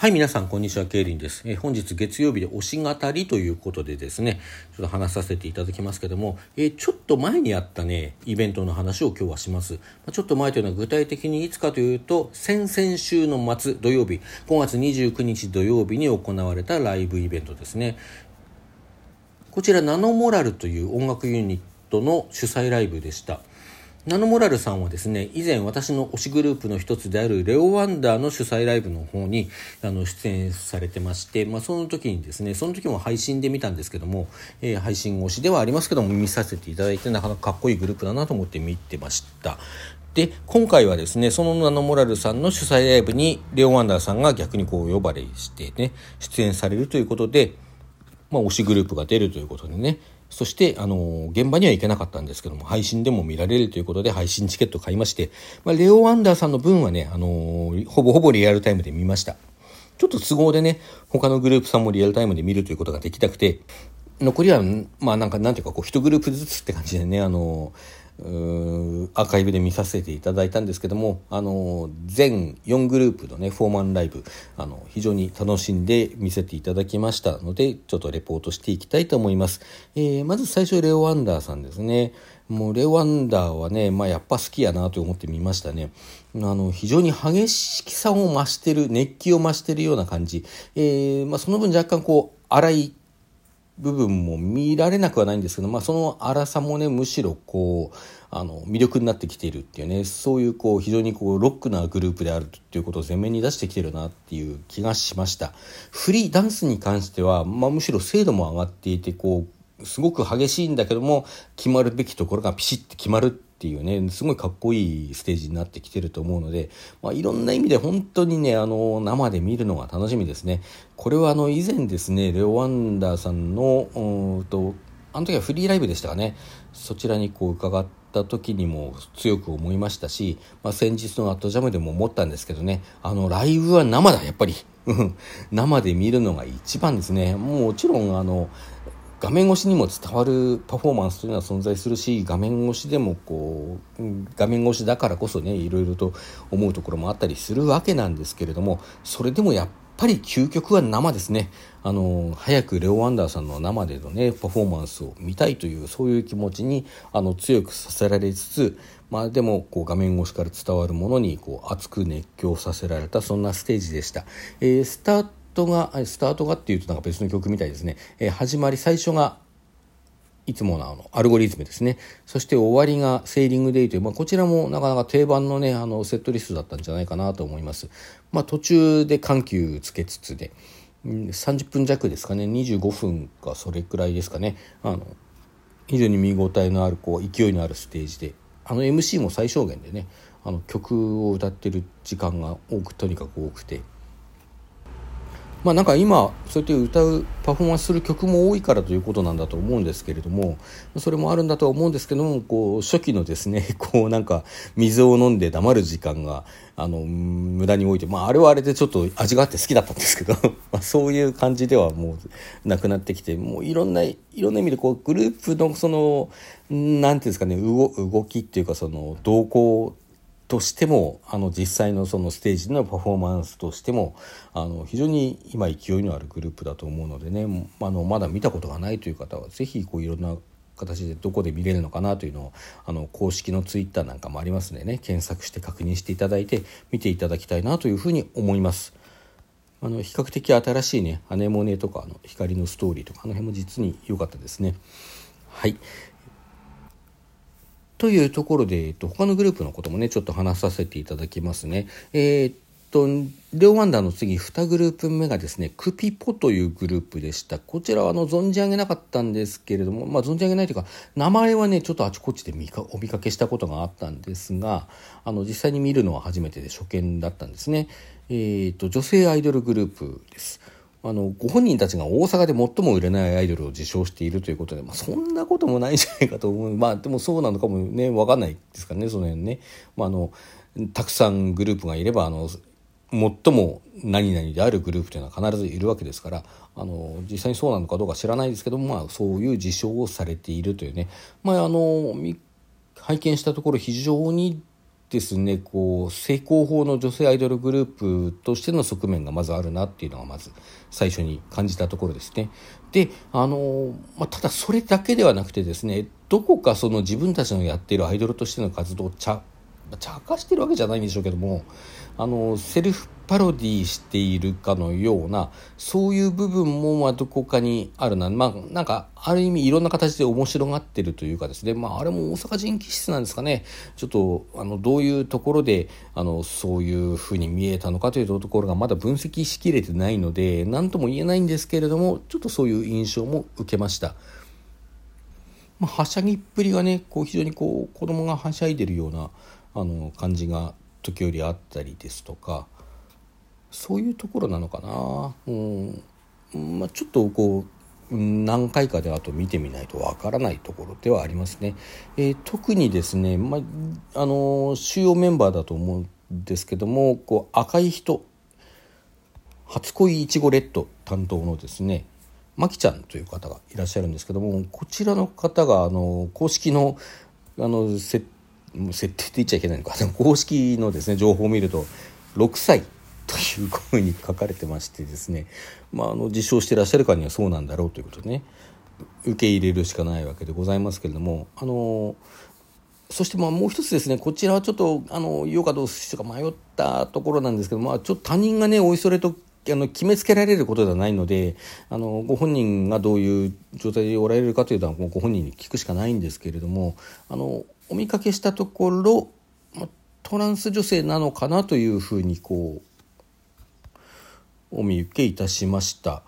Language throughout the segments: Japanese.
はい、皆さん、こんにちは。ケイリンです。えー、本日月曜日で推し語りということでですね、ちょっと話させていただきますけども、えー、ちょっと前にあったね、イベントの話を今日はします。まあ、ちょっと前というのは具体的にいつかというと、先々週の末土曜日、5月29日土曜日に行われたライブイベントですね。こちら、ナノモラルという音楽ユニットの主催ライブでした。ナノモラルさんはですね、以前私の推しグループの一つであるレオワンダーの主催ライブの方にあの出演されてまして、まあ、その時にですね、その時も配信で見たんですけども、えー、配信推しではありますけども見させていただいてなかなかかっこいいグループだなと思って見てました。で、今回はですね、そのナノモラルさんの主催ライブにレオワンダーさんが逆にこう呼ばれしてね、出演されるということで、まあ、推しグループが出るということでね、そして、あの、現場には行けなかったんですけども、配信でも見られるということで、配信チケット買いまして、まあ、レオ・ワンダーさんの分はね、あの、ほぼほぼリアルタイムで見ました。ちょっと都合でね、他のグループさんもリアルタイムで見るということができなくて、残りは、まあなんか、なんていうか、こう、一グループずつって感じでね、あの、アーカイブで見させていただいたんですけども、あの、全4グループのね、フォーマンライブ、あの、非常に楽しんで見せていただきましたので、ちょっとレポートしていきたいと思います。えー、まず最初、レオ・ワンダーさんですね。もう、レオ・ワンダーはね、まあ、やっぱ好きやなと思ってみましたね。あの、非常に激しさを増してる、熱気を増してるような感じ。えー、まあ、その分若干こう、荒い部分も見られなくはないんですけど、まあ、その荒さもねむしろこうあの魅力になってきているっていうねそういうこう非常にこうロックなグループであるっていうことを前面に出してきてるなっていう気がしました。フリーダンスに関しては、まあ、むしろ精度も上がっていてこうすごく激しいんだけども決まるべきところがピシッて決まるっていうねすごいかっこいいステージになってきてると思うので、まあ、いろんな意味で本当にねあの生で見るのが楽しみですね。これはあの以前ですねレオ・ワンダーさんのうんとあの時はフリーライブでしたかね。そちらにこう伺った時にも強く思いましたし、まあ、先日のアットジャムでも思ったんですけどね。あのライブは生だやっぱり。生で見るのが一番ですね。もちろんあの画面越しにも伝わるパフォーマンスというのは存在するし画面越しでもこう画面越しだからこそねいろいろと思うところもあったりするわけなんですけれどもそれでもやっぱり究極は生ですねあの早くレオ・ワンダーさんの生でのねパフォーマンスを見たいというそういう気持ちにあの強くさせられつつまあでもこう画面越しから伝わるものにこう熱く熱狂させられたそんなステージでした。えー、スタートが、スタートがっていうとなんか別の曲みたいですね。えー、始まり、最初が、いつものあのアルゴリズムですね。そして終わりがセーリングデイという、まあ、こちらもなかなか定番のね、あのセットリストだったんじゃないかなと思います。まあ、途中で緩急つけつつで、30分弱ですかね、25分かそれくらいですかね。あの、非常に見応えのある、こう、勢いのあるステージで、あの MC も最小限でね、あの曲を歌ってる時間が多く、とにかく多くて、まあなんか今そうやって歌うパフォーマンスする曲も多いからということなんだと思うんですけれどもそれもあるんだとは思うんですけどもこう初期のですね こうなんか水を飲んで黙る時間があの無駄に置いてまああれはあれでちょっと味があって好きだったんですけど まあそういう感じではもうなくなってきてもういろんないろんな意味でこうグループのその何ていうんですかね動きっていうかその動向としてもあの実際のそのステージのパフォーマンスとしてもあの非常に今勢いのあるグループだと思うのでねあのまだ見たことがないという方は是非こういろんな形でどこで見れるのかなというのをあの公式のツイッターなんかもありますのでね検索して確認していただいて見ていただきたいなというふうに思います。あの比較的新しいね「アネモネ」とかの「光のストーリー」とかあの辺も実に良かったですね。はい、というところで、えっと、他のグループのこともね、ちょっと話させていただきますね。えー、っと、レオワンダーの次、2グループ目がですね、クピポというグループでした。こちらはあの存じ上げなかったんですけれども、まあ存じ上げないというか、名前はね、ちょっとあちこちで見かお見かけしたことがあったんですが、あの、実際に見るのは初めてで初見だったんですね。えー、っと、女性アイドルグループです。あのご本人たちが大阪で最も売れないアイドルを受賞しているということで、まあ、そんなこともないんじゃないかと思う。まあでもそうなのかもね分かんないですからねその辺ね、まあ、あのたくさんグループがいればあの最も何々であるグループというのは必ずいるわけですからあの実際にそうなのかどうか知らないですけども、まあ、そういう事象をされているというね、まあ、あの拝見したところ非常にですねこう成功法の女性アイドルグループとしての側面がまずあるなっていうのはまず最初に感じたところですね。であの、まあ、ただそれだけではなくてですねどこかその自分たちのやっているアイドルとしての活動を茶茶化してるわけじゃないんでしょうけどもあのセルフパロディしているかのようなそういう部分もまあどこかにあるな。まあなんかある意味いろんな形で面白がってるというかですね。まああれも大阪人気質なんですかね。ちょっとあのどういうところであのそういうふうに見えたのかというところがまだ分析しきれてないので何とも言えないんですけれどもちょっとそういう印象も受けました。まあ、はしゃぎっぷりがねこう非常にこう子供がはしゃいでるようなあの感じが時折あったりですとかそういうところなのかな、うん。まあ、ちょっとこう何回かであと見てみないとわからないところではありますね。えー、特にですね、まあ、あの主要メンバーだと思うんですけどもこう赤い人。初恋いちごレッド担当のですねまきちゃんという方がいらっしゃるんですけどもこちらの方があの公式のあの設設定って言っちゃいけないのか。公式のですね情報を見ると6歳というふうに書かれてましてですね、まあ、あの自称してらっしゃるからにはそうなんだろうということでね。受け入れるしかないわけでございますけれども。あのそしてまあもう一つですねこちらはちょっとあの言おうかどうしようか迷ったところなんですけど、まあ、ちょっと他人がねおいそれとあの決めつけられることではないのであのご本人がどういう状態でおられるかというのはご本人に聞くしかないんですけれどもあのお見かけしたところ、トランス女性なのかなというふうにこうお見受けいたしました。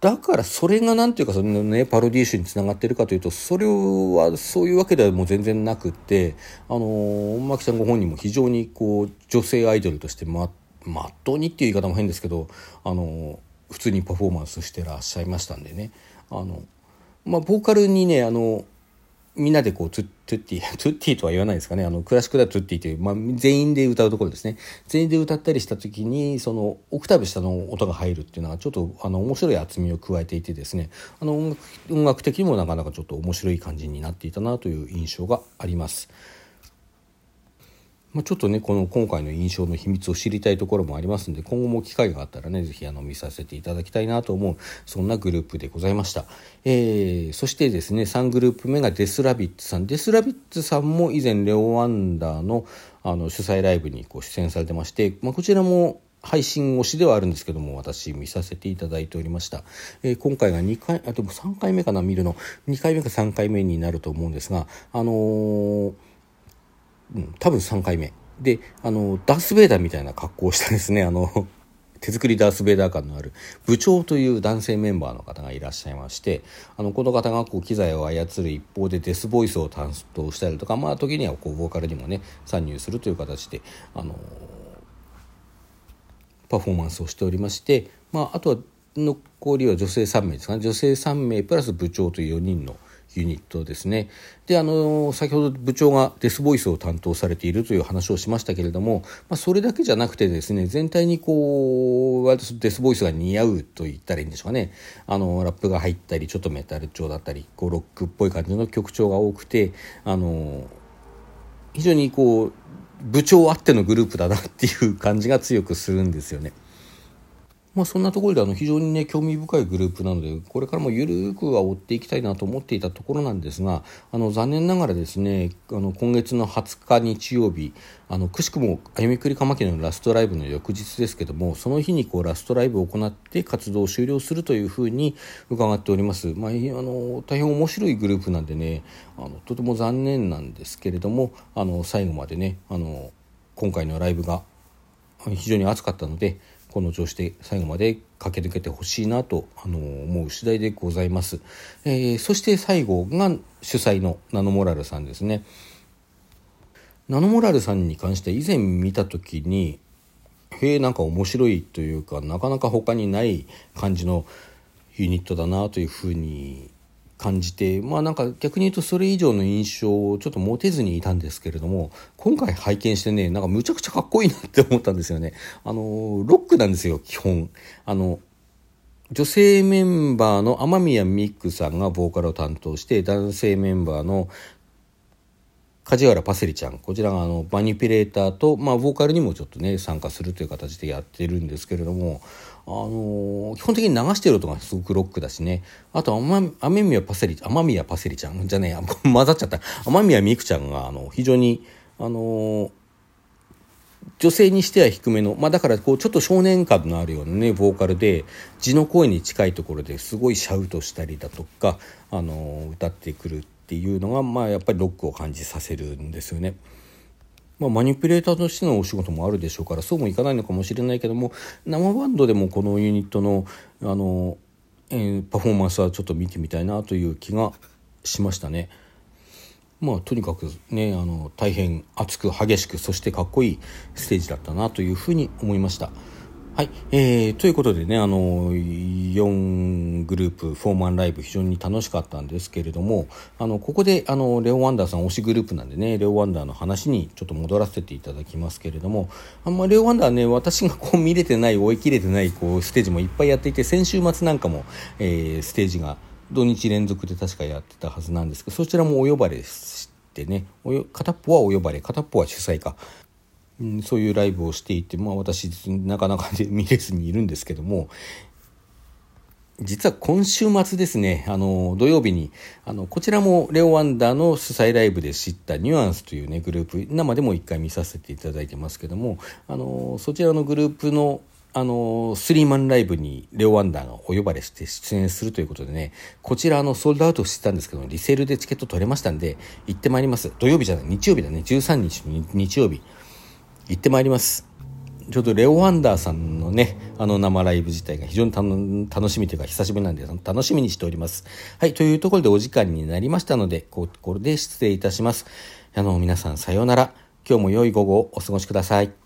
だからそれが何ていうかそのねパロディー集につながってるかというとそれはそういうわけではもう全然なくてあのマキさんご本人も非常にこう女性アイドルとしてままっとうにっていう言い方も変ですけどあの普通にパフォーマンスしてらっしゃいましたんでねあのまあボーカルにねあのみんなでこうトゥトゥッティ トゥッティとは言わないですかね。あのクラシックではトゥッティという、まあ、全員で歌うところですね。全員で歌ったりした時にそのオクターブ下の音が入るっていうのはちょっとあの面白い厚みを加えていてですね。あの音楽音楽的にもなかなかちょっと面白い感じになっていたなという印象があります。まあ、ちょっとねこの今回の印象の秘密を知りたいところもありますんで今後も機会があったらね是非見させていただきたいなと思うそんなグループでございました、えー、そしてですね3グループ目がデスラビッツさん。デスラビッツさんも以前レオ・ワンダーのあの主催ライブにこ出演されてまして、まあ、こちらも配信推しではあるんですけども私見させていただいておりました、えー、今回が2回あでも3回目かな見るの。2回目か3回目になると思うんですがあのーうん、多分3回目。であのダース・ベイダーみたいな格好をしたですね。あの手作りダース・ベイダー感のある部長という男性メンバーの方がいらっしゃいましてあのこの方がこう機材を操る一方でデスボイスを担当したりとかまあ時にはこうボーカルにもね参入するという形であのパフォーマンスをしておりまして、まあ、あとは残りは女性3名ですかね。女性3名プラス部長という4人のユニットですね。で、あの、先ほど部長がデスボイスを担当されているという話をしましたけれども、まあ、それだけじゃなくてですね、全体にこう、割とデスボイスが似合うと言ったらいいんでしょうかね。あの、ラップが入ったり、ちょっとメタル調だったり、こう、ロックっぽい感じの曲調が多くて、あの、非常にこう、部長あってのグループだなっていう感じが強くするんですよね。まあ、そんなところであの非常にね興味深いグループなのでこれからもゆるくは追っていきたいなと思っていたところなんですがあの残念ながらですねあの今月の20日日曜日あのくしくも歩みくりかまきのラストライブの翌日ですけどもその日にこうラストライブを行って活動を終了するというふうに伺っております、まあ、あの大変面白いグループなんでねあのとても残念なんですけれどもあの最後までねあの今回のライブが非常に熱かったのでこの調子で最後まで駆け抜けてほしいなとあの思う次第でございます、えー、そして最後が主催のナノモラルさんですね。ナノモラルさんに関して以前見た時にへえなんか面白いというかなかなか他にない感じのユニットだなというふうに感じてまあなんか逆に言うとそれ以上の印象をちょっと持てずにいたんですけれども今回拝見してねなんかむちゃくちゃかっこいいなって思ったんですよね。あのロックなんですよ基本。あの女性メンバーの雨宮ミックさんがボーカルを担当して男性メンバーの梶原パセリちゃん。こちらがあのマニピュレーターと、まあ、ボーカルにもちょっとね参加するという形でやってるんですけれども、あのー、基本的に流してる音がすごくロックだしね。あと雨宮パセリ雨宮パセリちゃん？じゃねえ 混ざっちゃった。雨宮美空ちゃんがあの非常にあのー女性にしては低めの、まあ、だからこうちょっと少年感のあるようなねボーカルで字の声に近いところですごいシャウトしたりだとか、あの歌ってくるっていうのが、まあ、やっぱりロックを感じさせるんですよね。まあ、マニピュレーターとしてのお仕事もあるでしょうからそうもいかないのかもしれないけども生バンドでもこのユニットのあの、えー、パフォーマンスはちょっと見てみたいなという気がしましたね。まあとにかくねあの大変熱く激しくそしてかっこいいステージだったなというふうに思いました。はい、えー、ということでねあの4グループフォーマンライブ非常に楽しかったんですけれどもあのここであのレオ・ワンダーさん推しグループなんでねレオ・ワンダーの話にちょっと戻らせていただきますけれどもあんまレオ・ワンダーね私がこう見れてない追い切れてないこうステージもいっぱいやっていて先週末なんかも、えー、ステージが土日連続で確かやってたはずなんですけどそちらもお呼ばれしてね片っぽはお呼ばれ片っぽは主催か、うん、そういうライブをしていて、まあ、私なかなか見れずにいるんですけども実は今週末ですね、あの、土曜日に、あの、こちらもレオワンダーの主催ライブで知ったニュアンスというね、グループ、生でも一回見させていただいてますけども、あの、そちらのグループのあのスリーマンライブにレオ・ワンダーがお呼ばれして出演するということでね、こちらあのソールドアウトしてたんですけど、リセールでチケット取れましたんで、行ってまいります。土曜日じゃない、日曜日だね、13日の日曜日。行ってまいります。ちょうどレオ・ワンダーさんのね、あの生ライブ自体が非常に楽しみというか久しぶりなんで楽しみにしております。はい、というところでお時間になりましたので、ここで失礼いたします。あの、皆さんさようなら。今日も良い午後をお過ごしください。